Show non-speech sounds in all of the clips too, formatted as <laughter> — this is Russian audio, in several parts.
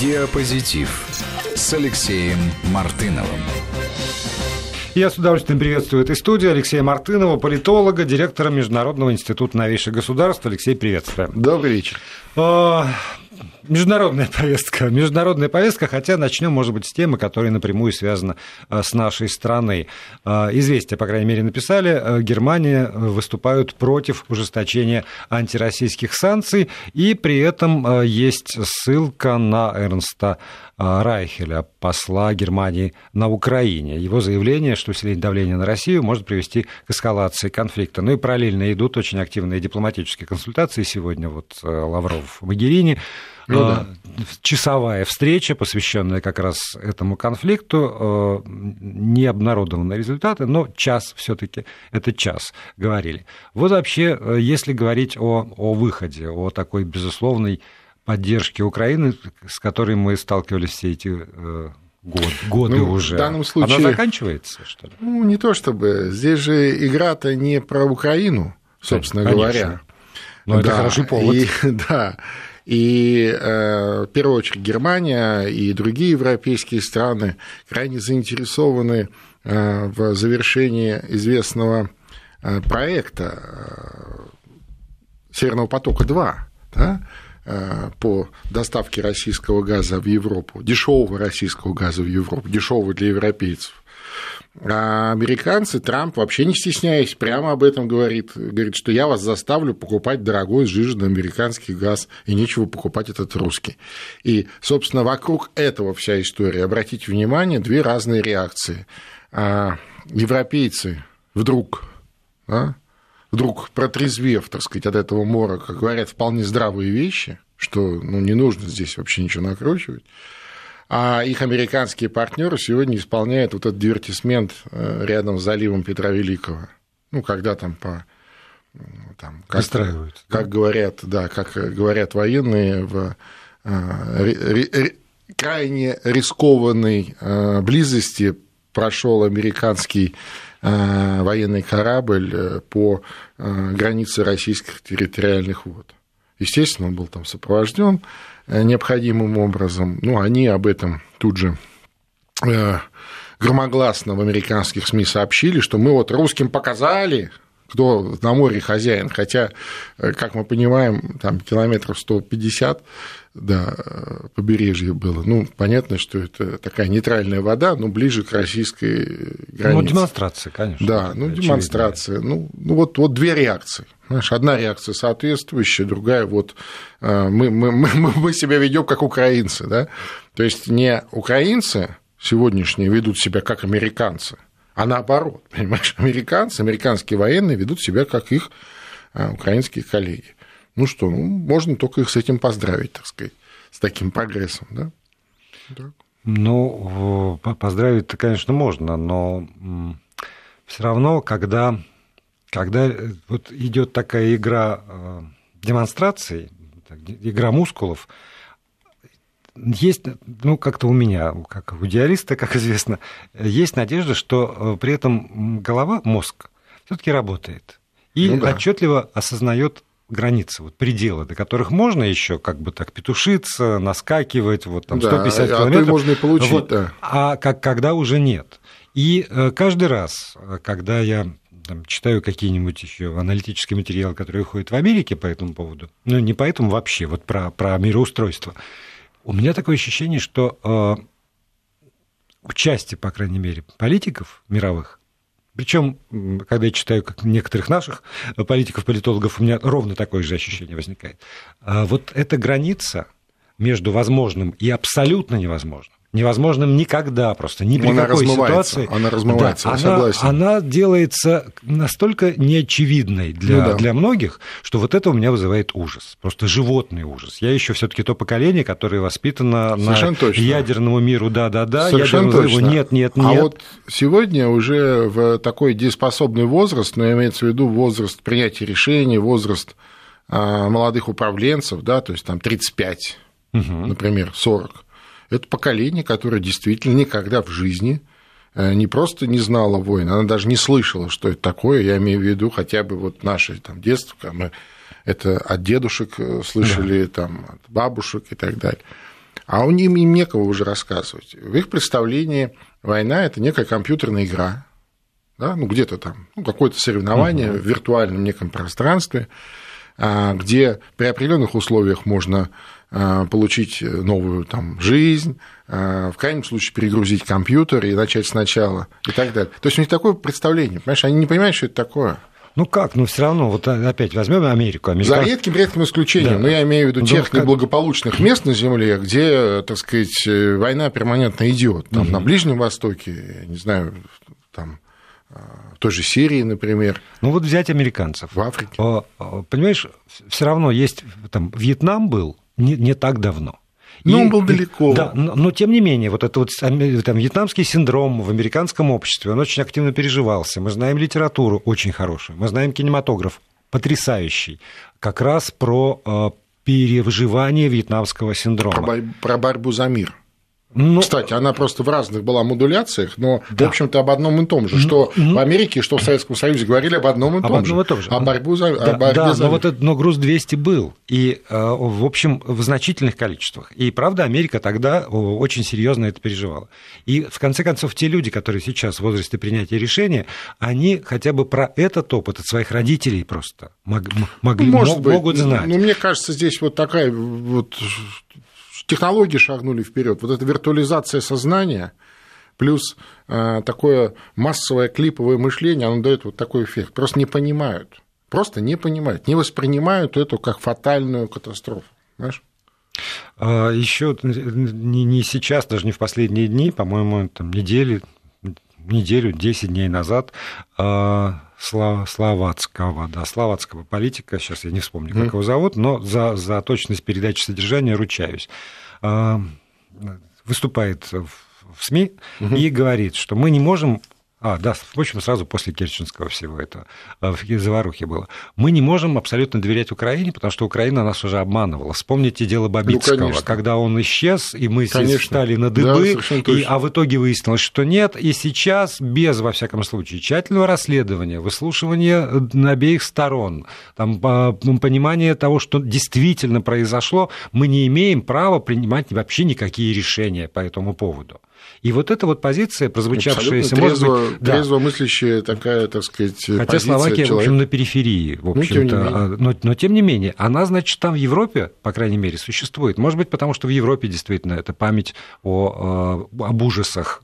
Диапозитив с Алексеем Мартыновым. Я с удовольствием приветствую этой студии Алексея Мартынова, политолога, директора Международного института новейших государств. Алексей, приветствую. Добрый вечер. Международная повестка. Международная повестка, хотя начнем, может быть, с темы, которая напрямую связана а, с нашей страной. А, известия, по крайней мере, написали. А, Германия выступают против ужесточения антироссийских санкций, и при этом есть ссылка на Эрнста Райхеля, посла Германии на Украине. Его заявление, что усиление давления на Россию может привести к эскалации конфликта. Ну и параллельно идут очень активные дипломатические консультации. Сегодня вот Лавров в Магерини ну, да. часовая встреча, посвященная как раз этому конфликту, не обнародованы результаты, но час все-таки это час говорили. Вот вообще, если говорить о, о выходе, о такой безусловной поддержке Украины, с которой мы сталкивались все эти год, годы ну, уже. В данном случае... Она заканчивается, что ли? Ну, не то чтобы. Здесь же игра-то не про Украину, собственно Конечно. говоря. Но да, это хороший повод. И, <laughs> да. И э, в первую очередь Германия и другие европейские страны крайне заинтересованы э, в завершении известного э, проекта Северного потока-2, да, по доставке российского газа в Европу, дешевого российского газа в Европу, дешевого для европейцев. А американцы, Трамп, вообще не стесняясь, прямо об этом говорит. Говорит, что я вас заставлю покупать дорогой сжиженный американский газ, и нечего покупать этот русский. И, собственно, вокруг этого вся история. Обратите внимание, две разные реакции. А европейцы вдруг, да, вдруг протрезвев, так сказать, от этого мора, как говорят, вполне здравые вещи, что ну, не нужно здесь вообще ничего накручивать, а их американские партнеры сегодня исполняют вот этот дивертисмент э, рядом с заливом Петра Великого. Ну, когда там по там, как, как говорят, да, как говорят военные в э, крайне рискованной э, близости прошел американский военный корабль по границе российских территориальных вод. Естественно, он был там сопровожден Э, необходимым образом. Ну, они об этом тут же э, громогласно в американских СМИ сообщили, что мы вот русским показали, кто на море хозяин, хотя, э, как мы понимаем, там километров 150 да, побережье было. Ну, понятно, что это такая нейтральная вода, но ближе к российской границе. Ну, демонстрация, конечно. Да, ну, демонстрация. Ну, ну вот, вот две реакции. Знаешь, одна реакция соответствующая, другая вот э, мы, мы, мы, <laughs> мы себя ведем как украинцы, да? То есть не украинцы сегодняшние ведут себя как американцы, а наоборот, понимаешь, американцы, американские военные ведут себя как их э, украинские коллеги. Ну что, ну, можно только их с этим поздравить, так сказать, с таким прогрессом, да? Так. Ну, поздравить-то, конечно, можно, но все равно, когда когда э, вот идет такая игра э, демонстраций, игра мускулов, есть, ну, как-то у меня, как у идеалиста, как известно, есть надежда, что э, при этом голова, мозг все-таки работает и ну, да. отчетливо осознает границы, вот пределы, до которых можно еще как бы так петушиться, наскакивать, вот там 150 да, километров. А можно и получить, вот, да. А как, когда уже нет. И каждый раз, когда я там, читаю какие-нибудь еще аналитические материалы, которые выходят в Америке по этому поводу, ну, не по этому вообще, вот про, про мироустройство, у меня такое ощущение, что э, у части, по крайней мере, политиков мировых, причем, когда я читаю как некоторых наших политиков, политологов, у меня ровно такое же ощущение возникает. А вот эта граница между возможным и абсолютно невозможным, невозможным никогда просто, ни при она какой ситуации. Она размывается, да, она, согласен. Она делается настолько неочевидной для, ну, да. для многих, что вот это у меня вызывает ужас, просто животный ужас. Я еще все таки то поколение, которое воспитано Совершенно на точно. ядерному миру, да-да-да, ядерному взрыву нет, нет, нет. А вот сегодня уже в такой дееспособный возраст, но имеется в виду возраст принятия решений, возраст а, молодых управленцев, да, то есть там 35, угу. например, 40, это поколение, которое действительно никогда в жизни э, не просто не знала войн, она даже не слышала, что это такое. Я имею в виду хотя бы вот наше там, детство, мы это от дедушек э, слышали, да. там, от бабушек и так далее. а у них им некого уже рассказывать. В их представлении война – это некая компьютерная игра, да, ну, где-то там, ну, какое-то соревнование угу. в виртуальном неком пространстве, а, где при определенных условиях можно получить новую там, жизнь, а, в крайнем случае перегрузить компьютер и начать сначала и так далее. То есть у них такое представление, понимаешь, они не понимают, что это такое. Ну как, ну все равно, вот опять возьмем Америку. Америка... За редким редким исключением, да. но я имею в виду тех как... неблагополучных мест на Земле, где, так сказать, война перманентно идет. Там угу. на Ближнем Востоке, не знаю, там той же Сирии, например. Ну вот взять американцев. В Африке. Понимаешь, все равно есть, там, Вьетнам был не, не так давно. Но и, он был далеко. Да, но, но тем не менее, вот этот вот там, вьетнамский синдром в американском обществе, он очень активно переживался. Мы знаем литературу очень хорошую, мы знаем кинематограф потрясающий, как раз про э, переживание вьетнамского синдрома. Про, про борьбу за мир. Ну, Кстати, она просто в разных была модуляциях, но, да. в общем-то, об одном и том же. Что ну, в Америке, что в Советском Союзе говорили об одном и том об же. И том же. О, борьбу за, да, о борьбе да, за... но, вот это, но груз 200 был, и, э, в общем, в значительных количествах. И, правда, Америка тогда очень серьезно это переживала. И, в конце концов, те люди, которые сейчас в возрасте принятия решения, они хотя бы про этот опыт от своих родителей просто могли, Может мог, быть. могут знать. Но мне кажется, здесь вот такая вот технологии шагнули вперед. Вот эта виртуализация сознания плюс э, такое массовое клиповое мышление, оно дает вот такой эффект. Просто не понимают. Просто не понимают, не воспринимают эту как фатальную катастрофу. Знаешь? А еще не, не сейчас, даже не в последние дни, по-моему, там недели, неделю, 10 дней назад а, словацкого, да, словацкого политика, сейчас я не вспомню, как mm. его зовут, но за, за точность передачи содержания ручаюсь, выступает в СМИ угу. и говорит, что мы не можем а, да, впрочем, сразу после Керченского всего этого, э, в заварухе было. Мы не можем абсолютно доверять Украине, потому что Украина нас уже обманывала. Вспомните дело Бабицкого, ну, когда он исчез, и мы конечно. стали на дыбы, да, и, а в итоге выяснилось, что нет. И сейчас без, во всяком случае, тщательного расследования, выслушивания э, обеих сторон, там, понимания того, что действительно произошло, мы не имеем права принимать вообще никакие решения по этому поводу. И вот эта вот позиция, прозвучавшаяся, трезво, может быть... Трезво да. мыслящая такая, так сказать, Хотя Словакия, человека. в общем, на периферии, в общем-то. Ну, а, но, но тем не менее, она, значит, там в Европе, по крайней мере, существует. Может быть, потому что в Европе действительно это память о, а, об ужасах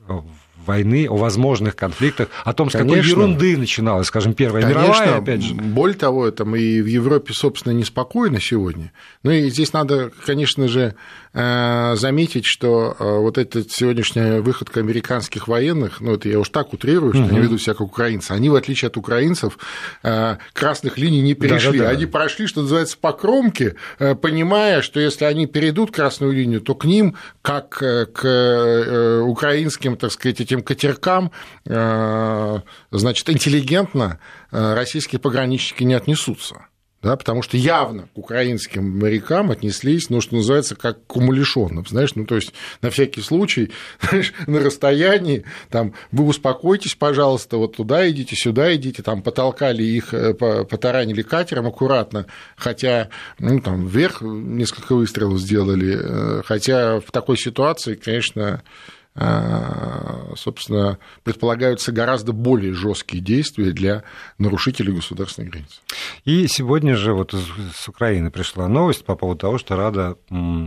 войны, о возможных конфликтах, о том, с Конечно. какой ерунды начиналась, скажем, Первая Конечно. мировая, опять же. Более того, там и в Европе, собственно, неспокойно сегодня. Ну и здесь надо, конечно же, заметить, что э, вот эта сегодняшняя выходка американских военных, ну это я уж так утрирую, что угу. они ведут себя как украинцы, они, в отличие от украинцев, э, красных линий не перешли. Да, да, да. Они прошли, что называется, по кромке, понимая, что если они перейдут красную линию, то к ним, как к украинским, так сказать, этим катеркам, э, значит, интеллигентно э, российские пограничники не отнесутся. Да, потому что явно к украинским морякам отнеслись, ну, что называется, как к умалишенным, знаешь, ну, то есть, на всякий случай, <laughs> знаешь, на расстоянии, там, вы успокойтесь, пожалуйста, вот туда идите, сюда идите, там, потолкали их, э, потаранили катером аккуратно, хотя, ну, там, вверх несколько выстрелов сделали, хотя в такой ситуации, конечно, собственно, предполагаются гораздо более жесткие действия для нарушителей государственной границы. И сегодня же вот с Украины пришла новость по поводу того, что Рада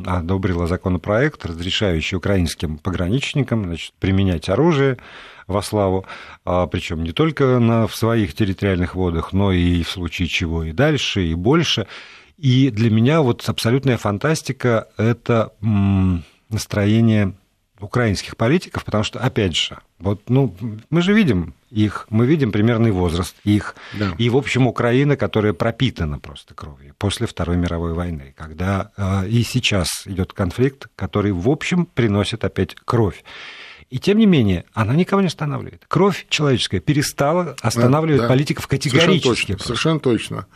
одобрила законопроект, разрешающий украинским пограничникам значит, применять оружие во славу, а, причем не только на, в своих территориальных водах, но и в случае чего и дальше, и больше. И для меня вот абсолютная фантастика – это настроение украинских политиков, потому что, опять же, вот, ну, мы же видим их, мы видим примерный возраст их, да. и, в общем, Украина, которая пропитана просто кровью после Второй мировой войны, когда э, и сейчас идет конфликт, который, в общем, приносит опять кровь. И тем не менее, она никого не останавливает. Кровь человеческая перестала останавливать да, да. политиков категорически. Совершенно точно, совершенно точно.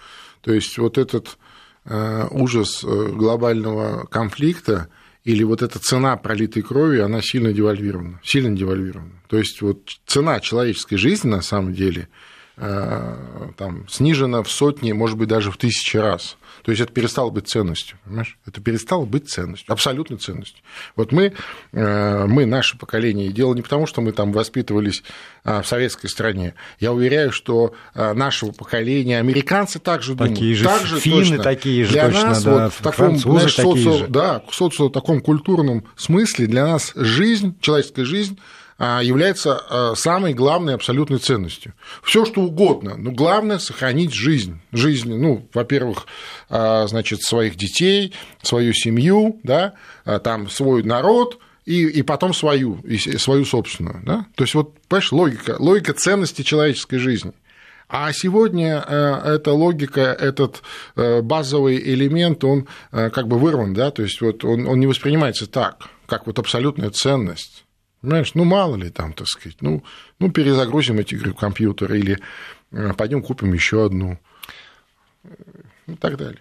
То есть вот этот э, ужас э, глобального конфликта, или вот эта цена пролитой крови, она сильно девальвирована, сильно девальвирована. То есть вот цена человеческой жизни на самом деле э, там, снижена в сотни, может быть, даже в тысячи раз. То есть это перестало быть ценностью, понимаешь? Это перестало быть ценностью, абсолютной ценностью. Вот мы, э, мы, наше поколение, и дело не потому, что мы там воспитывались а, в советской стране. Я уверяю, что а, нашего поколения американцы также думают. Такие же так же финны точно. такие же для точно, нас да, вот в таком, знаешь, такие социо, же. Да, в социо таком культурном смысле для нас жизнь, человеческая жизнь является самой главной абсолютной ценностью. Все что угодно, но главное сохранить жизнь. Жизнь, ну, во-первых, значит, своих детей, свою семью, да, там свой народ, и, и потом свою, и свою собственную. Да? То есть, вот, понимаешь, логика, логика ценности человеческой жизни. А сегодня э, эта логика, этот э, базовый элемент, он э, как бы вырван, да, то есть вот он, он не воспринимается так, как вот абсолютная ценность. Понимаешь, ну мало ли там, так сказать, ну, ну перезагрузим эти игры в компьютер или пойдем купим еще одну и так далее.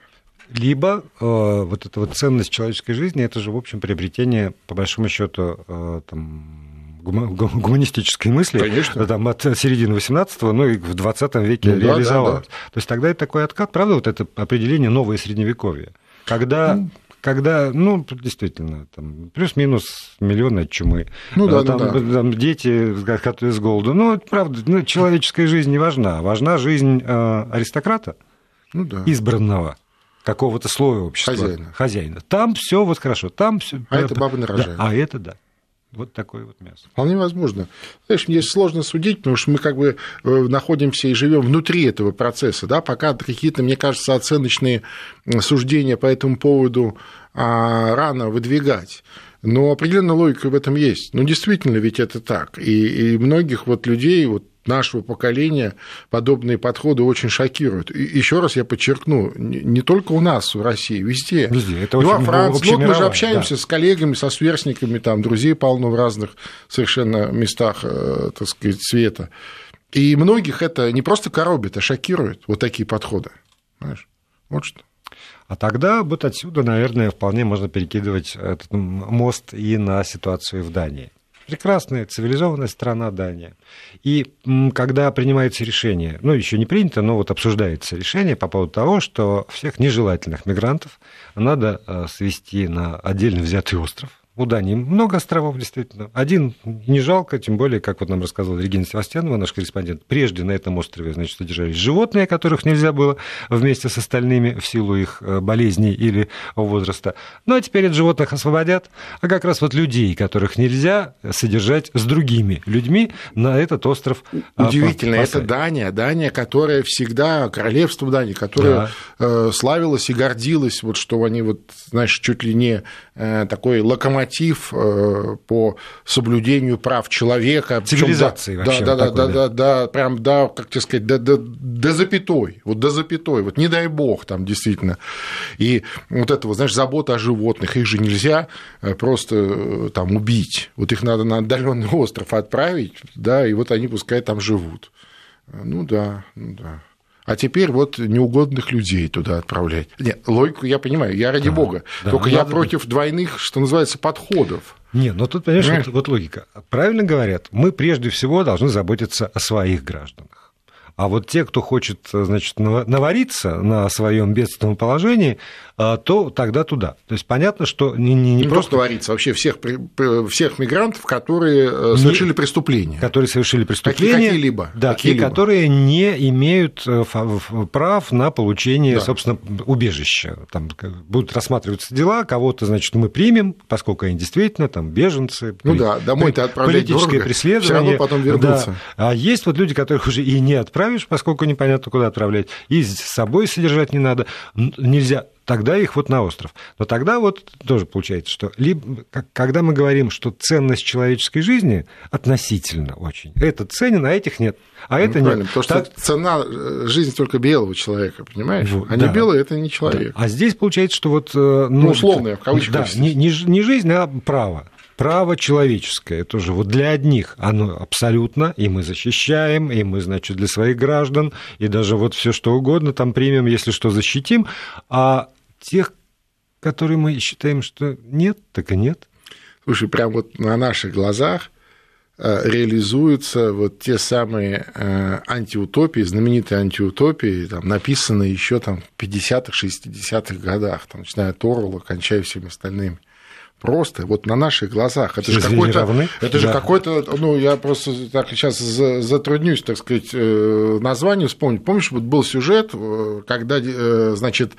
Либо э, вот эта вот ценность человеческой жизни, это же, в общем, приобретение, по большому счету, э, там, гуманистической мысли Конечно. Там, от середины 18-го, ну и в 20 веке ну, реализовалась. Да, да, да. То есть тогда это такой откат, правда, вот это определение новое средневековье. Когда ну, когда, ну, действительно, там, плюс-минус миллион от чумы. Ну, да, там, ну, да. там дети, с голоду. Ну, правда, ну, человеческая жизнь не важна. Важна жизнь э, аристократа, ну, да. избранного какого-то слоя общества. Хозяина. Хозяина. Там все вот хорошо, там все. А это баба нарожает. Да, а это да. Вот такое вот мясо. Вполне возможно. Знаешь, мне сложно судить, потому что мы как бы э, находимся и живем внутри этого процесса, да, пока какие-то, мне кажется, оценочные суждения по этому поводу а, рано выдвигать. Но определенная логика в этом есть. Ну, действительно, ведь это так. И, и многих вот людей, вот нашего поколения подобные подходы очень шокируют. И еще раз я подчеркну, не только у нас в России, везде. Везде. Это и во Франции. Ну, мы же общаемся да. с коллегами, со сверстниками, там друзей полно в разных совершенно местах, э, так сказать, света. И многих это не просто коробит, а шокирует, вот такие подходы. Знаешь? Вот что. А тогда вот отсюда, наверное, вполне можно перекидывать этот мост и на ситуацию в Дании. Прекрасная цивилизованная страна Дания. И когда принимается решение, ну, еще не принято, но вот обсуждается решение по поводу того, что всех нежелательных мигрантов надо э, свести на отдельно взятый остров, у Дании много островов, действительно. Один не жалко, тем более, как вот нам рассказывала Регина Севастьянова, наш корреспондент, прежде на этом острове, значит, содержались животные, которых нельзя было вместе с остальными в силу их э, болезней или возраста. Ну, а теперь от животных освободят, а как раз вот людей, которых нельзя содержать с другими людьми, на этот остров а, Удивительно, это Дания, Дания, которая всегда, королевство Дании, которая да. Э, славилась и гордилась, вот что они вот, знаешь, чуть ли не э, такой локомотив норматив э, по соблюдению прав человека. Цивилизации да, вообще. Да, да, да, да, да, прям, да, как тебе сказать, до, до, до запятой, вот до запятой, вот не дай бог там действительно. И вот это, вот, знаешь, забота о животных, их же нельзя э, просто э, там убить, вот их надо на отдаленный <laughs> остров отправить, да, и вот они пускай там живут. Ну да, ну да. А теперь вот неугодных людей туда отправлять. Нет, логику я понимаю, я ради да, бога. Да, Только я против быть. двойных, что называется, подходов. Нет, но тут, понимаешь? Вот, вот логика. Правильно говорят, мы прежде всего должны заботиться о своих гражданах. А вот те, кто хочет, значит, навариться на своем бедственном положении, то тогда туда. То есть понятно, что не, не, не, просто навариться, вообще всех, всех мигрантов, которые э, совершили не, преступления. Которые совершили преступления. Какие-либо. Да, какие и которые не имеют э, прав на получение, да. собственно, убежища. Там будут рассматриваться дела, кого-то, значит, мы примем, поскольку они действительно там беженцы. Ну да, домой-то отправлять Политическое дорого, преследование. Все равно потом вернуться. Да. А есть вот люди, которых уже и не отправишь, поскольку непонятно, куда отправлять, и с собой содержать не надо. Нельзя тогда их вот на остров. Но тогда вот тоже получается, что либо, когда мы говорим, что ценность человеческой жизни относительно очень, это ценен, а этих нет. А ну, это нет. Потому так... что цена э, жизни только белого человека, понимаешь? Вот, а да. не белый это не человек. Да. А здесь получается, что вот... Э, ну, ну условно, в кавычках. Да, не, не, не жизнь, а право право человеческое тоже вот для одних оно абсолютно, и мы защищаем, и мы, значит, для своих граждан, и даже вот все что угодно там примем, если что, защитим, а тех, которые мы считаем, что нет, так и нет. Слушай, прям вот на наших глазах Э, реализуются вот те самые э, антиутопии, знаменитые антиутопии, там, написанные еще там, в 50-х, 60-х годах, там, начиная от Орла, кончая всеми остальными. Просто вот на наших глазах. Это же какой-то, это да. же какой-то, ну, я просто так сейчас затруднюсь, так сказать, э, название вспомнить. Помнишь, вот был сюжет, когда, значит,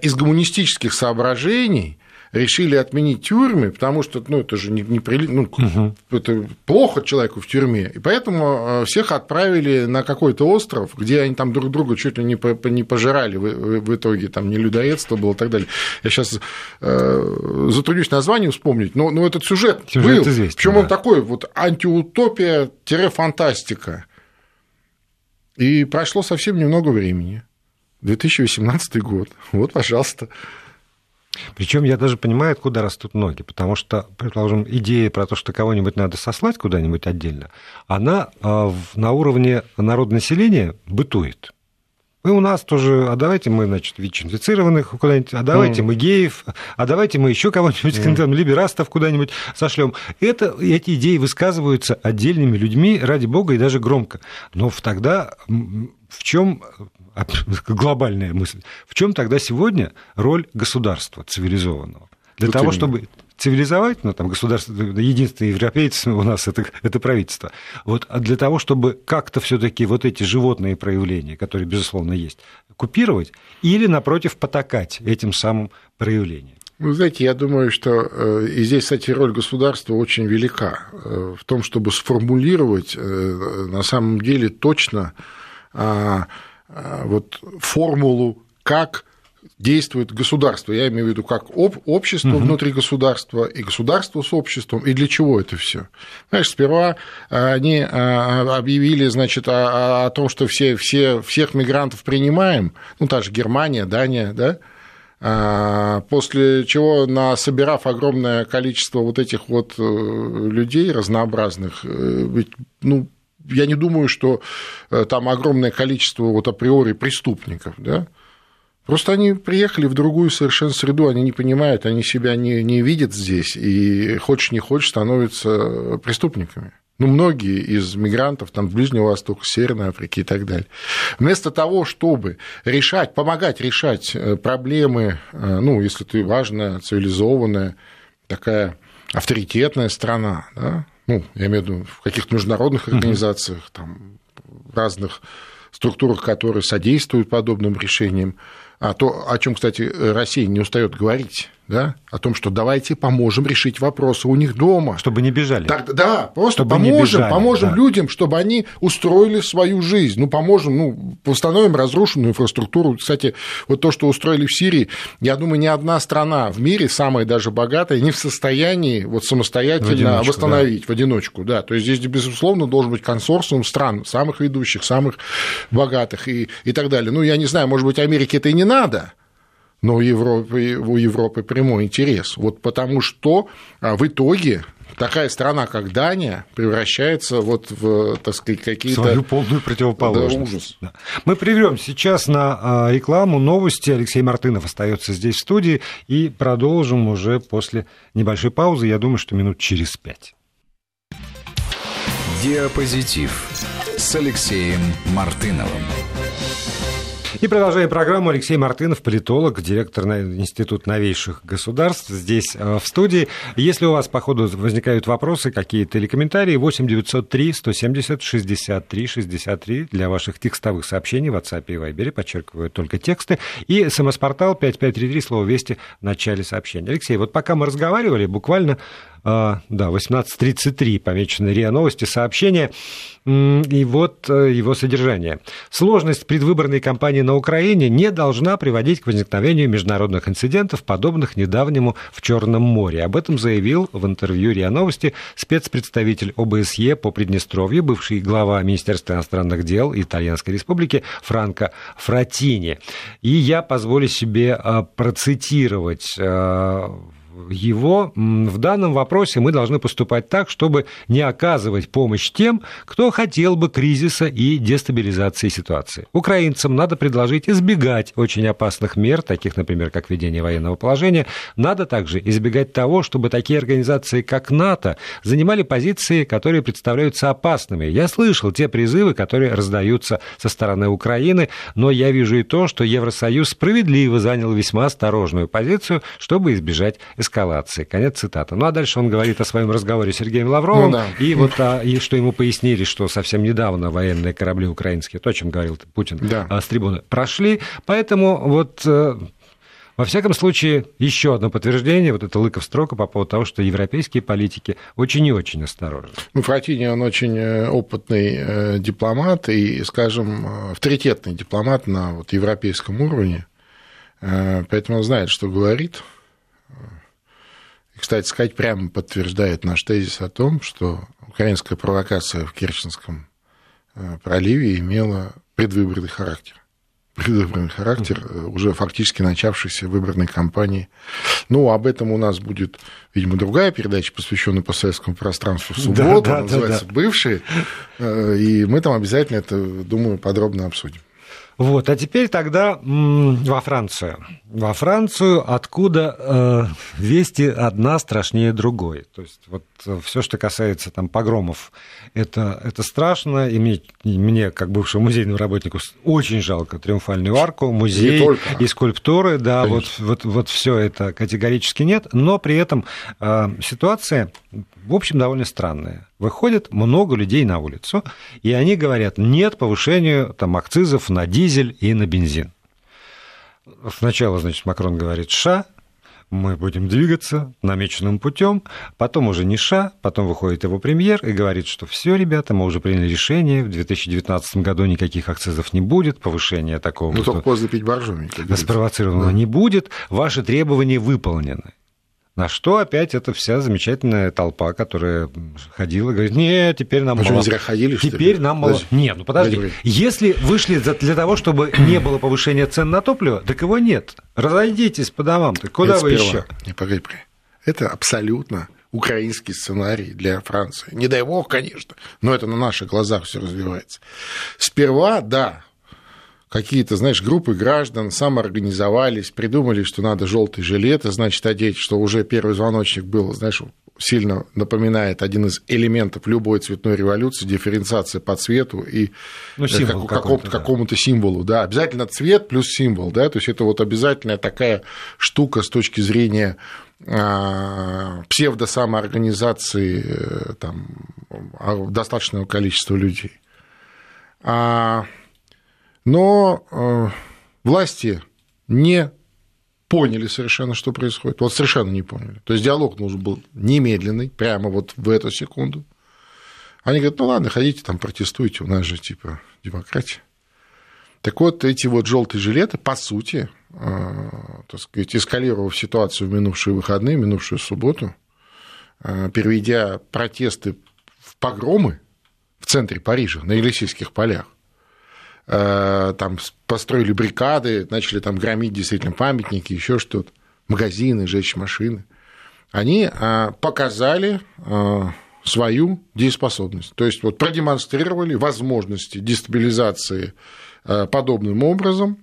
из гуманистических соображений решили отменить тюрьмы, потому что ну, это же не, не при... ну, угу. это плохо человеку в тюрьме. И поэтому э, всех отправили на какой-то остров, где они там друг друга чуть ли не, по, не пожирали в, в итоге, там не людоедство было и так далее. Я сейчас э, затруднюсь название вспомнить, но, но этот сюжет, сюжет был. Известен, Причем да. он такой вот антиутопия-фантастика. И прошло совсем немного времени. 2018 год. Вот, пожалуйста. Причем я даже понимаю, откуда растут ноги, потому что, предположим, идея про то, что кого-нибудь надо сослать куда-нибудь отдельно, она а, на уровне народонаселения бытует. И у нас тоже, а давайте мы, значит, ВИЧ-инфицированных куда-нибудь, а давайте mm. мы геев, а давайте мы еще кого-нибудь, mm. там, либерастов куда-нибудь сошлем. Это, эти идеи высказываются отдельными людьми, ради бога, и даже громко. Но тогда в чем <laughs> глобальная мысль. В чем тогда сегодня роль государства цивилизованного? Для вот того, именно. чтобы цивилизовать, ну, там, государство, единственный европейец у нас <laughs> это, это правительство. Вот, а для того, чтобы как-то все таки вот эти животные проявления, которые, безусловно, есть, купировать, или, напротив, потакать этим самым проявлением? Вы знаете, я думаю, что э, и здесь, кстати, роль государства очень велика э, в том, чтобы сформулировать э, на самом деле точно а, вот формулу, как действует гособщество. Я имею в виду как об, общество угу. внутри государства и государство с обществом, и для чего это все. Знаешь, сперва они а, объявили, значит, о, о том, что все, все, всех мигрантов принимаем, ну, та же Германия, Дания, да, а, после чего, собирав огромное количество вот этих вот э, людей разнообразных, э, ведь, ну, я не думаю, что э, там огромное количество вот априори преступников, да, Просто они приехали в другую совершенно среду, они не понимают, они себя не, не видят здесь, и хочешь не хочешь становятся преступниками. Ну, многие из мигрантов там, с Ближнего Востока, Северной Африки и так далее. Вместо того, чтобы решать, помогать решать э, проблемы, э, ну, если ты важная, цивилизованная, такая авторитетная страна, да, ну, я имею в виду в каких-то международных организациях, там, разных структурах, которые содействуют подобным решениям, а то, о чем, кстати, Россия не устает говорить, да, о том, что давайте поможем решить вопросы у них дома. Чтобы не бежали. Так, да, просто чтобы поможем, бежали, поможем да. людям, чтобы они устроили свою жизнь. Ну, поможем, ну, восстановим разрушенную инфраструктуру. Кстати, вот то, что устроили в Сирии, я думаю, ни одна страна в мире, самая даже богатая, не в состоянии вот самостоятельно в восстановить да. в одиночку. Да. То есть здесь, безусловно, должен быть консорциум стран, самых ведущих, самых богатых и, и так далее. Ну, я не знаю, может быть, Америке это и не надо, но у Европы, у Европы прямой интерес. Вот потому что а, в итоге такая страна, как Дания, превращается вот в, так сказать, какие-то... Свою полную противоположность. Да, ужас. Да. Мы прервем сейчас на а, рекламу, новости. Алексей Мартынов остается здесь в студии. И продолжим уже после небольшой паузы, я думаю, что минут через пять. Диапозитив с Алексеем Мартыновым. И продолжаем программу. Алексей Мартынов, политолог, директор Института новейших государств, здесь э, в студии. Если у вас по ходу возникают вопросы какие-то или комментарии, 8 903 170 63 63 для ваших текстовых сообщений в WhatsApp и Viber, подчеркиваю, только тексты. И смс-портал 5533, слово «Вести» в начале сообщения. Алексей, вот пока мы разговаривали, буквально да, 18.33 помечены РИА Новости, сообщение, и вот э, его содержание. Сложность предвыборной кампании на Украине не должна приводить к возникновению международных инцидентов, подобных недавнему в Черном море. Об этом заявил в интервью РИА Новости спецпредставитель ОБСЕ по Приднестровью, бывший глава Министерства иностранных дел Итальянской Республики Франко Фратини. И я позволю себе э, процитировать э, его, в данном вопросе мы должны поступать так, чтобы не оказывать помощь тем, кто хотел бы кризиса и дестабилизации ситуации. Украинцам надо предложить избегать очень опасных мер, таких, например, как введение военного положения. Надо также избегать того, чтобы такие организации, как НАТО, занимали позиции, которые представляются опасными. Я слышал те призывы, которые раздаются со стороны Украины, но я вижу и то, что Евросоюз справедливо занял весьма осторожную позицию, чтобы избежать эскалации. Конец цитаты. Ну а дальше он говорит о своем разговоре с Сергеем Лавровым, ну, да. и вот а, и что ему пояснили, что совсем недавно военные корабли украинские, то, о чем говорил Путин да. а, с трибуны, прошли. Поэтому вот э, во всяком случае, еще одно подтверждение, вот это Лыков строка по поводу того, что европейские политики очень и очень осторожны. Ну, Фратини, он очень э, опытный э, дипломат и, скажем, авторитетный дипломат на вот европейском уровне, поэтому он знает, что говорит. Кстати сказать, прямо подтверждает наш тезис о том, что украинская провокация в Керченском проливе имела предвыборный характер предвыборный характер уже фактически начавшейся выборной кампании. Ну, об этом у нас будет, видимо, другая передача, посвященная постсоветскому пространству в субботу, да, да, называется да, да. «Бывшие», э, и мы там обязательно это, думаю, подробно обсудим. Вот, а теперь тогда во Францию. Во Францию, откуда э, вести одна страшнее другой. То есть вот э, все, что касается там погромов, это, это страшно. И мне, и мне, как бывшему музейному работнику, очень жалко Триумфальную арку, музей и скульптуры. Да, вот, вот, вот все это категорически нет. Но при этом э, ситуация, в общем, довольно странная выходит много людей на улицу, и они говорят, нет повышению там, акцизов на дизель и на бензин. Сначала, значит, Макрон говорит «ша», мы будем двигаться намеченным путем, потом уже не ша, потом выходит его премьер и говорит, что все, ребята, мы уже приняли решение, в 2019 году никаких акцизов не будет, повышения такого... Ну, только поздно пить боржоми. Спровоцированного да. не будет, ваши требования выполнены. На что опять эта вся замечательная толпа, которая ходила, говорит, нет, теперь нам Почему мало. зря ходили, что Теперь ли? нам мало. Подожди. Нет, ну подожди. Подожди. Если вышли для того, чтобы не было повышения цен на топливо, так его нет. Разойдитесь по домам. Так куда Это вы еще? Не, погоди, погоди. Это абсолютно украинский сценарий для Франции. Не дай бог, конечно, но это на наших глазах все развивается. Сперва, да, какие-то, знаешь, группы граждан самоорганизовались, придумали, что надо желтый жилет, значит, одеть, что уже первый звоночек был, знаешь, сильно напоминает один из элементов любой цветной революции, дифференциация по цвету и ну, э, как, какому-то, да. какому-то символу. Да, обязательно цвет плюс символ, да, то есть это вот обязательная такая штука с точки зрения а, псевдосамоорганизации э, там, а, достаточного количества людей. А но э, власти не поняли совершенно, что происходит. Вот совершенно не поняли. То есть диалог нужен был немедленный, прямо вот в эту секунду. Они говорят, ну ладно, ходите там, протестуйте, у нас же типа демократия. Так вот, эти вот желтые жилеты, по сути, э, так сказать, эскалировав ситуацию в минувшие выходные, в минувшую субботу, э, переведя протесты в погромы в центре Парижа, на Елисейских полях, там построили бригады, начали там громить действительно памятники, еще что-то, магазины, жечь машины, они э, показали э, свою дееспособность. То есть вот продемонстрировали возможности дестабилизации подобным образом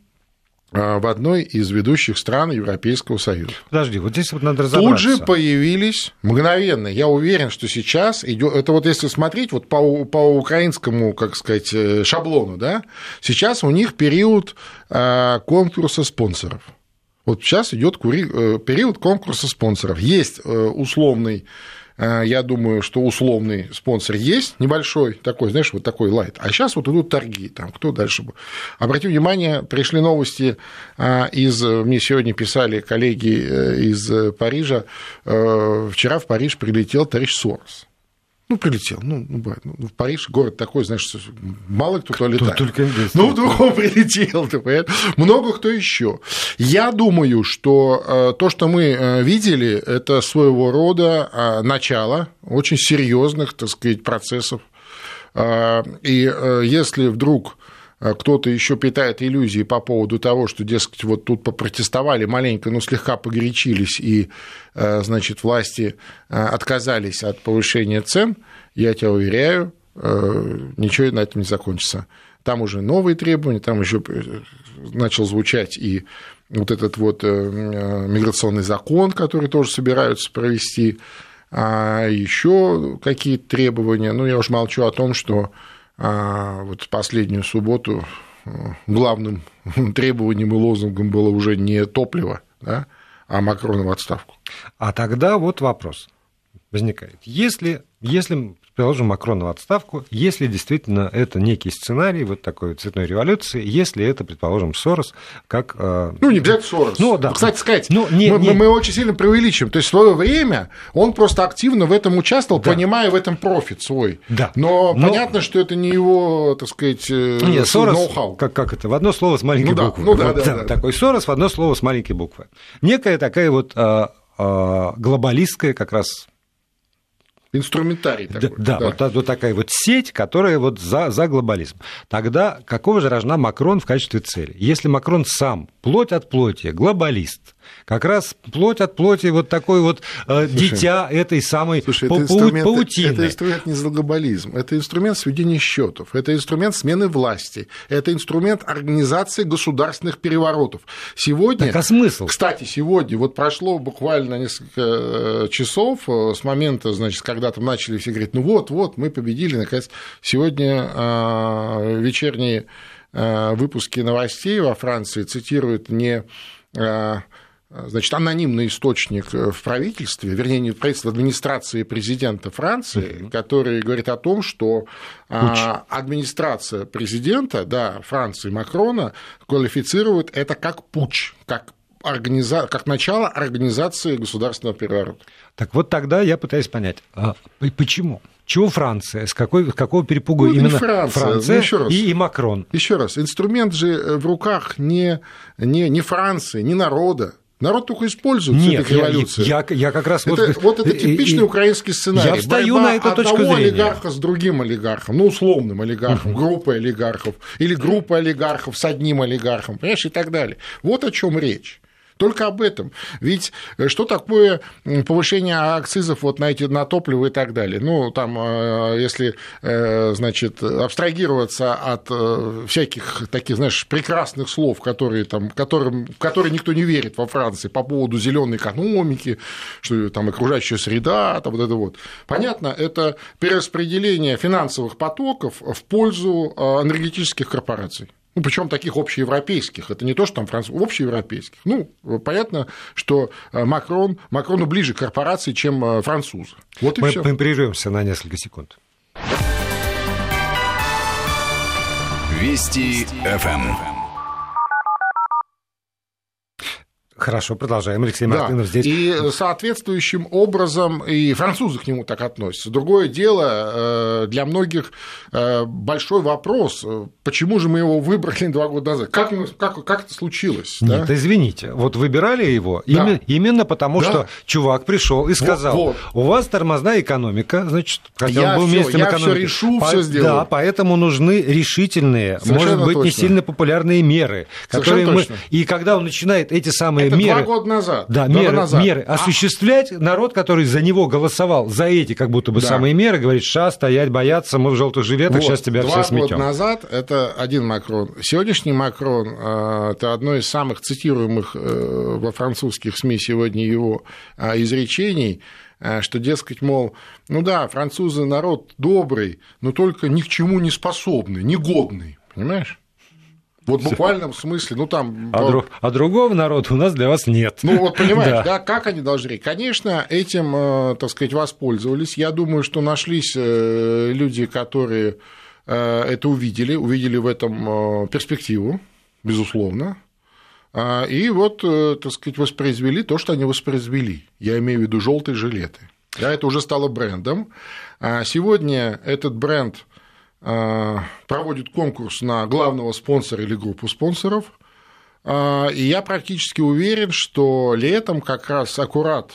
в одной из ведущих стран Европейского Союза. Подожди, вот здесь вот надо разобраться. Тут же появились мгновенно. Я уверен, что сейчас идет. Это вот если смотреть вот по, по украинскому, как сказать, э, шаблону, да, сейчас у них период э, конкурса спонсоров. Вот сейчас идет э, период конкурса спонсоров. Есть условный Э, я думаю, что условный спонсор есть, небольшой, такой, знаешь, вот такой лайт. А сейчас вот идут торги, там, кто дальше будет. Обратите внимание, пришли новости э, из, мне сегодня писали коллеги э, из Парижа, вчера в Париж прилетел товарищ Сорос. Ну, прилетел. Ну, ну, бывает. Ну, в Париж город такой, знаешь, мало кто туда летает. Только ну, вдруг он <laughs> прилетел, ты понимаешь? Много кто еще. Я думаю, что э, то, что мы э, видели, это своего рода э, начало очень серьезных, так сказать, процессов. И если вдруг кто-то еще питает иллюзии по поводу того, что, дескать, вот тут попротестовали маленько, но слегка погорячились, и, значит, власти отказались от повышения цен, я тебя уверяю, ничего на этом не закончится. Там уже новые требования, там еще начал звучать и вот этот вот миграционный закон, который тоже собираются провести, а еще какие-то требования. Ну, я уж молчу о том, что а, вот последнюю субботу э, главным <laughs> требованием и лозунгом было уже не топливо, да, а Макрона в отставку. А тогда вот вопрос возникает. Если, если положим Макрона в отставку, если действительно это некий сценарий вот такой цветной революции, если это, предположим, Сорос, как... Э, ну, не обязательно Сорос. Ну, да. Кстати сказать, ну, не, мы, не... мы очень сильно преувеличим. То есть в свое время он просто активно в этом участвовал, да. понимая в этом профит свой. Да. Но, Но понятно, что это не его, так сказать, э, Нет, Сорос, ноу-хау. Как, как это? В одно слово с маленькой ну, буквы. Да, ну, да, вот, да, да, да. Такой Сорос в одно слово с маленькой буквы. Некая такая вот а, глобалистская как раз Инструментарий такой. Да, да, Вот, вот такая вот сеть, которая вот за, за глобализм. Тогда какого же рожна Макрон в качестве цели? Если Макрон сам плоть от плоти, глобалист, как раз плоть от плоти вот такой вот э, слушай, дитя этой самой слушай, это инструмент, паутины. Это инструмент не за глобализм, это инструмент сведения счетов, это инструмент смены власти, это инструмент организации государственных переворотов. Сегодня... Так а смысл? Кстати, сегодня вот прошло буквально несколько э, часов э, с момента, значит, когда там начали все говорить, ну вот, вот, мы победили, наконец. Сегодня э, вечерние э, выпуски новостей во Франции цитируют не э, значит, анонимный источник в правительстве, вернее, не в правительстве, в администрации президента Франции, mm-hmm. который говорит о том, что Пуч. администрация президента, да, Франции Макрона квалифицирует это как путь, как организа... как начало организации государственного переворота. Так вот тогда я пытаюсь понять, а почему? Чего Франция? С, какой, какого перепугу ну, именно Франция, Франция ну, еще раз, и, и Макрон? Еще раз, инструмент же в руках не, не, не Франции, не народа, Народ только использует Нет, этой революции. Я, я, я как раз это, вот... Вот это типичный и, украинский сценарий. Я встаю Борьба на эту точку одного зрения. олигарха с другим олигархом, ну, условным олигархом, угу. группой олигархов, или группой олигархов с одним олигархом, понимаешь, и так далее. Вот о чем речь. Только об этом. Ведь э, что такое повышение акцизов вот на, эти, на топливо и так далее? Ну, там, э, если, э, значит, абстрагироваться от всяких таких, знаешь, прекрасных слов, которые, там, которым, которые никто не верит во Франции по поводу зеленой экономики, что там окружающая среда, там вот это вот. Понятно, это перераспределение финансовых потоков в пользу энергетических корпораций. Ну, причем таких общеевропейских. Это не то, что там француз, общеевропейских. Ну, понятно, что э, Макрон, Макрону ближе к корпорации, чем э, француз. Вот и Мы, все. мы прервемся на несколько секунд. Вести ФМ. Хорошо, продолжаем. Алексей Мартынов да. здесь. И соответствующим образом и французы к нему так относятся. Другое дело, э, для многих э, большой вопрос, почему же мы его выбрали <laughs> два года назад? Как, как, как это случилось? Нет, да? извините, вот выбирали его да. именно, именно потому, да. что чувак пришел и сказал, вот, вот. у вас тормозная экономика, значит, хотя я он был министром экономики. Я все решу, По... все сделаю. Да, поэтому нужны решительные, Совершенно может быть, точно. не сильно популярные меры, которые мы... И когда он начинает эти самые это меры... два года назад. Да, меры, назад. меры а... осуществлять. Народ, который за него голосовал, за эти как будто бы да. самые меры, говорит, ша, стоять, бояться, мы в желтых жилетах, вот, сейчас тебя все сметем. Два года назад это один Макрон. Сегодняшний Макрон э, – это одно из самых цитируемых э, во французских СМИ сегодня его э, изречений, что, дескать, мол, ну да, французы народ добрый, но только ни к чему не способный, негодный, понимаешь? Вот в буквальном смысле, ну там... А, друг, а другого народа у нас для вас нет. Ну вот понимаешь, да. да, как они должны? Конечно, этим, э, так сказать, воспользовались. Я думаю, что нашлись э, люди, которые э, это увидели, увидели в этом перспективу, безусловно. А, и вот, так сказать, воспроизвели то, что они воспроизвели. Я имею в виду желтые жилеты. Да, это уже стало брендом. А сегодня этот бренд проводит конкурс на главного спонсора или группу спонсоров. Э, и я практически уверен, что летом как раз аккурат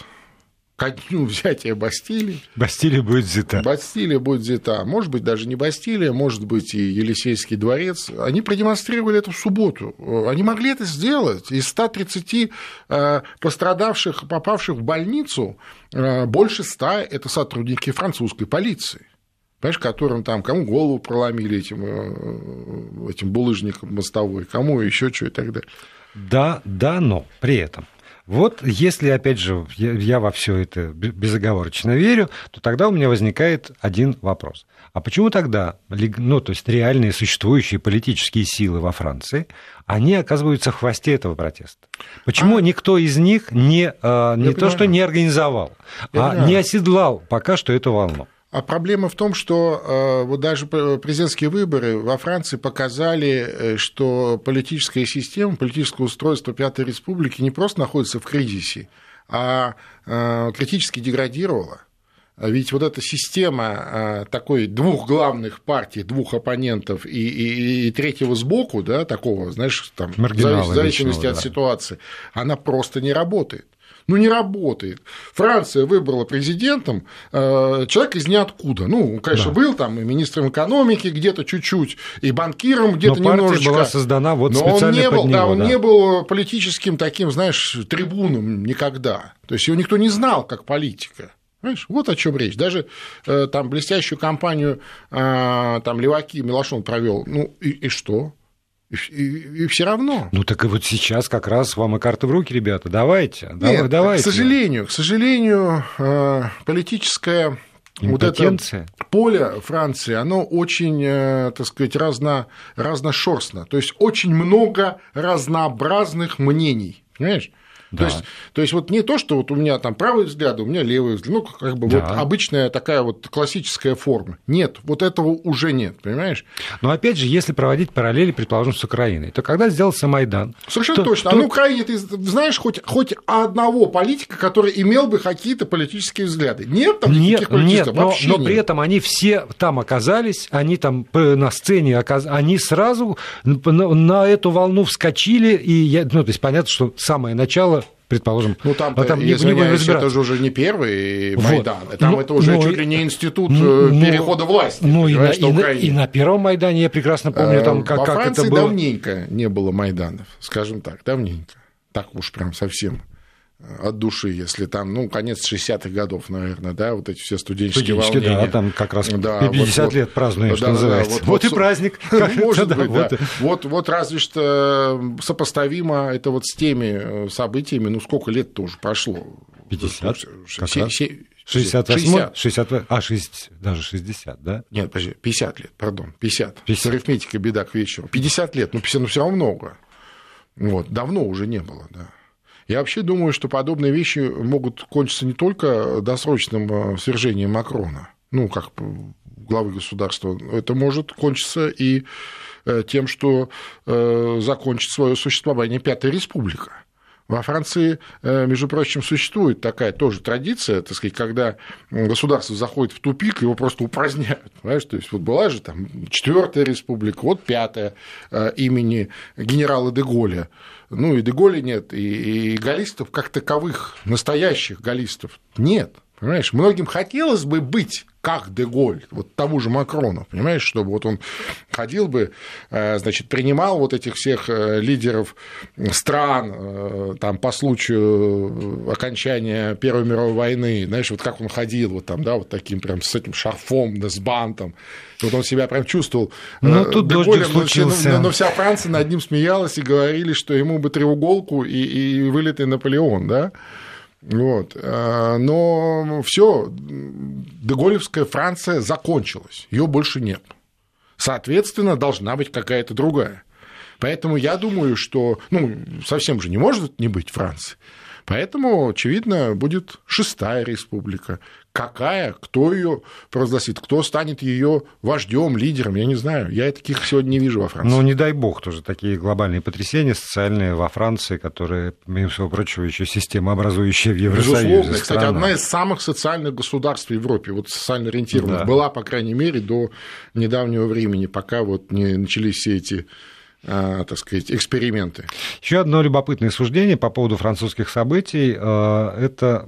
ко дню <laughs> взятия Бастилии. Бастилия будет взята. Бастилия будет взята. Может быть, даже не Бастилия, может быть, и Елисейский дворец. Они продемонстрировали это в субботу. Они могли это сделать. Из 130 э, пострадавших, попавших в больницу, э, больше 100 – это сотрудники французской полиции понимаешь, которым там, кому голову проломили этим, э, этим булыжником мостовой, кому еще что и так далее. Да, да, но при этом вот если, опять же, я, я во все это безоговорочно верю, то тогда у меня возникает один вопрос. А почему тогда, ну, то есть реальные существующие политические силы во Франции, они оказываются в хвосте этого протеста? Почему а... никто из них не, а, не то, что не организовал, я а понимаю. не оседлал пока что эту волну? А проблема в том, что э, вот даже президентские выборы во Франции показали, э, что политическая система, политическое устройство Пятой Республики не просто находится в кризисе, а э, критически деградировало. Ведь вот эта система такой двух главных партий, двух оппонентов и, и, и третьего сбоку, да, такого, знаешь, там, в зависимости от да. ситуации, она просто не работает. Ну, не работает. Франция выбрала президентом э, человека из ниоткуда. Ну, он, конечно, да. был там и министром экономики где-то чуть-чуть, и банкиром где-то Но немножечко. была создана вот Но специально он не был, него, да, он да. не был политическим таким, знаешь, трибуном никогда. То есть его никто не знал как политика. Понимаешь? Вот о чем речь. Даже э, там блестящую кампанию э, там Леваки Милошон провел. Ну и, и что? И, и, все равно. Ну так и вот сейчас как раз вам и карты в руки, ребята. Давайте. Нет, давайте. К сожалению, к сожалению, э, политическое вот это поле Франции, оно очень, э, так сказать, разно, разношерстно. То есть очень много разнообразных мнений. Понимаешь? Да. То, есть, то есть вот не то, что вот у меня там правый взгляд, у меня левый взгляд, ну, как бы да. вот обычная такая вот классическая форма. Нет, вот этого уже нет, понимаешь? Но опять же, если проводить параллели, предположим, с Украиной, то когда сделался Майдан... Совершенно то, точно. То... А на Украине ты знаешь хоть, хоть одного политика, который имел бы какие-то политические взгляды? Нет там нет, никаких политических нет, но, но нет. при этом они все там оказались, они там на сцене оказались, они сразу на эту волну вскочили, и я, ну, то есть понятно, что самое начало предположим. Ну, там, а там будем это же уже не первый вот. Майдан, там ну, это уже ну, чуть ли не институт ну, э, перехода власти. Ну, и на, и, на, и на первом Майдане я прекрасно помню, там, как, Во как Франции это было. давненько не было Майданов, скажем так, давненько. Так уж прям совсем от души, если там, ну, конец 60-х годов, наверное, да, вот эти все студенческие, волнения. да, там как раз да, 50 вот, лет празднуем, да, что да, называется. Да, вот, вот, вот и праздник. Может быть, да. Вот, вот разве что сопоставимо это вот с теми э, событиями, ну, сколько лет тоже прошло? 50? 68 60, а, 60, даже 60, да? Нет, подожди, 50 лет, пардон, 50. 50. С арифметикой беда к вечеру. 50 лет, ну, 50, ну, все равно много. Вот, давно уже не было, да. Я вообще думаю, что подобные вещи могут кончиться не только досрочным э, свержением Макрона, ну, как главы государства, это может кончиться и э, тем, что э, закончит свое существование Пятая Республика. Во Франции, между прочим, существует такая тоже традиция, так сказать, когда государство заходит в тупик, его просто упраздняют. Понимаешь? То есть вот была же там четвертая республика, вот пятая имени генерала де Голля ну и Деголя нет, и, и галлистов как таковых, настоящих галлистов нет. Понимаешь, многим хотелось бы быть как Деголь, вот тому же Макрону, понимаешь, чтобы вот он ходил бы, э, значит, принимал вот этих всех э, лидеров стран э, там по случаю окончания Первой мировой войны, знаешь, вот как он ходил вот там, да, вот таким прям с этим шарфом, да, с бантом, вот он себя прям чувствовал. Ну, тут Деголем, случился. Но, но вся Франция над ним смеялась и говорили, что ему бы треуголку и, и вылитый Наполеон, да, вот. Э, но все, Деголевская Франция закончилась, ее больше нет. Соответственно, должна быть какая-то другая. Поэтому я думаю, что ну, совсем же не может не быть Франции. Поэтому, очевидно, будет шестая республика. Какая, кто ее провозгласит, кто станет ее вождем, лидером, я не знаю. Я таких сегодня не вижу во Франции. Ну, не дай бог тоже такие глобальные потрясения социальные во Франции, которые, помимо всего прочего, еще система, образующая в Евросоюзе. Безусловно. Кстати, страна. одна из самых социальных государств в Европе, вот социально ориентированных, да. была, по крайней мере, до недавнего времени, пока вот не начались все эти так сказать, эксперименты. Еще одно любопытное суждение по поводу французских событий. Э, это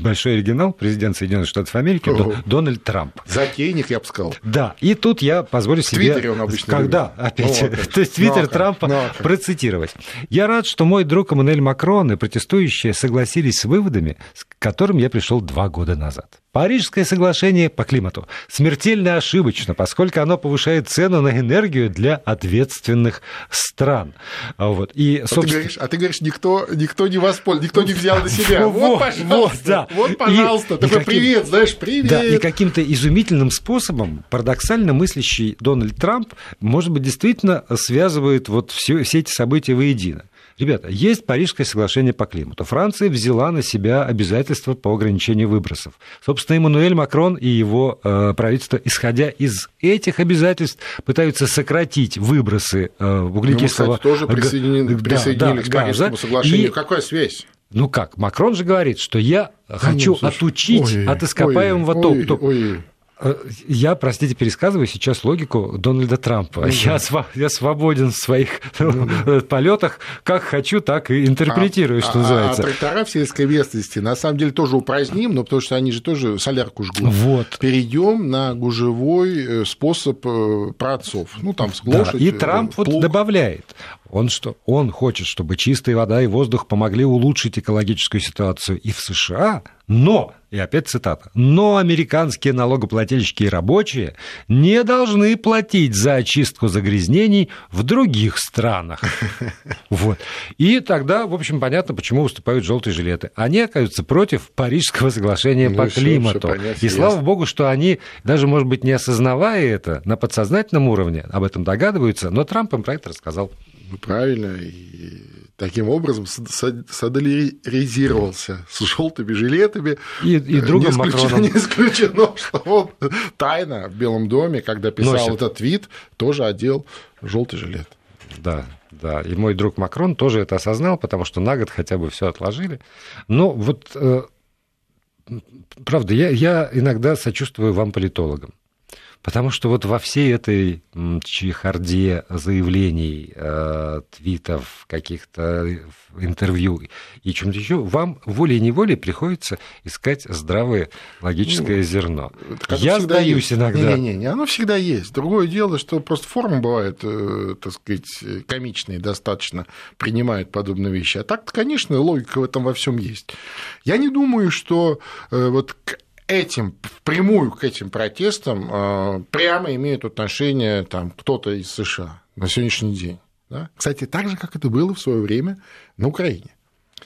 большой оригинал, президент Соединенных Штатов Америки О. Дональд Трамп. Затейник, я бы сказал. Да, и тут я позволю себе... В Твиттере он обычно Когда, любит. опять, ну, <laughs> то есть Твиттер ну, Трампа ну, процитировать. Я рад, что мой друг Эммануэль Макрон и протестующие согласились с выводами, к которым я пришел два года назад. Парижское соглашение по климату смертельно ошибочно, поскольку оно повышает цену на энергию для ответственных стран. Вот. И, собственно... а, ты говоришь, а ты говоришь, никто, никто не воспользовался, никто не взял на себя. <laughs> Вот, пожалуйста, вот, да. вот пожалуйста, и, такой и каким... привет, знаешь, привет. Да, и каким-то изумительным способом парадоксально мыслящий Дональд Трамп, может быть, действительно связывает вот все, все эти события воедино. Ребята, есть Парижское соглашение по климату. Франция взяла на себя обязательства по ограничению выбросов. Собственно, Эммануэль Макрон и его э, правительство, исходя из этих обязательств, пытаются сократить выбросы э, углекислого... Мы, кстати, тоже присоединены, да, присоединились да, к Парижскому газа. соглашению. И... Какая связь? Ну как, Макрон же говорит, что я хочу ну, отучить ой, от ископаемого ой, топлива. Э, я, простите, пересказываю сейчас логику Дональда Трампа. Ну, я, да. я свободен в своих ну, да. полетах, как хочу, так и интерпретирую, а, что а, называется. А трактора в сельской местности на самом деле тоже упраздним, но потому что они же тоже солярку жгут. Вот. Перейдем на гужевой э, способ э, праотцов. Ну, там с лошадь, да. И Трамп плуг. вот добавляет. Он, что, он хочет, чтобы чистая вода и воздух помогли улучшить экологическую ситуацию и в США, но, и опять цитата, но американские налогоплательщики и рабочие не должны платить за очистку загрязнений в других странах. <laughs> Вот. И тогда, в общем, понятно, почему выступают желтые жилеты. Они оказываются против Парижского соглашения ну, по климату. Все, все и слава ясно. богу, что они, даже, может быть, не осознавая это, на подсознательном уровне об этом догадываются, но Трамп им про это рассказал. Ну, правильно. И таким образом солидаризировался с желтыми жилетами. И, и другом не исключено, <laughs> не исключено, что он тайно в Белом доме, когда писал Носит. этот твит, тоже одел желтый жилет. Да, да. И мой друг Макрон тоже это осознал, потому что на год хотя бы все отложили. Но вот, э, правда, я, я иногда сочувствую вам, политологам. Потому что вот во всей этой чехарде заявлений, э, твитов, каких-то интервью и чем-то еще, вам волей-неволей приходится искать здравое логическое ну, зерно. Я сдаюсь есть. иногда. Не-не-не, оно всегда есть. Другое дело, что просто форма бывает, э, так сказать, комичные достаточно, принимают подобные вещи. А так-то, конечно, логика в этом во всем есть. Я не думаю, что э, вот этим, впрямую к этим протестам э, прямо имеют отношение там, кто-то из США на сегодняшний день. Да? Кстати, так же, как это было в свое время на Украине.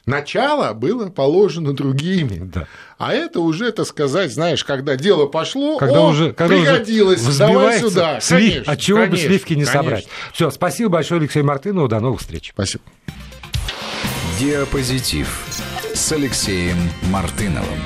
Начало было положено другими. Да. А это уже, так сказать, знаешь, когда дело пошло, когда о, уже, когда пригодилось, уже давай сюда. Слив, конечно, от чего конечно, бы сливки не конечно. собрать. Все, спасибо большое, Алексей Мартынову, до новых встреч. Спасибо. Диапозитив с Алексеем Мартыновым.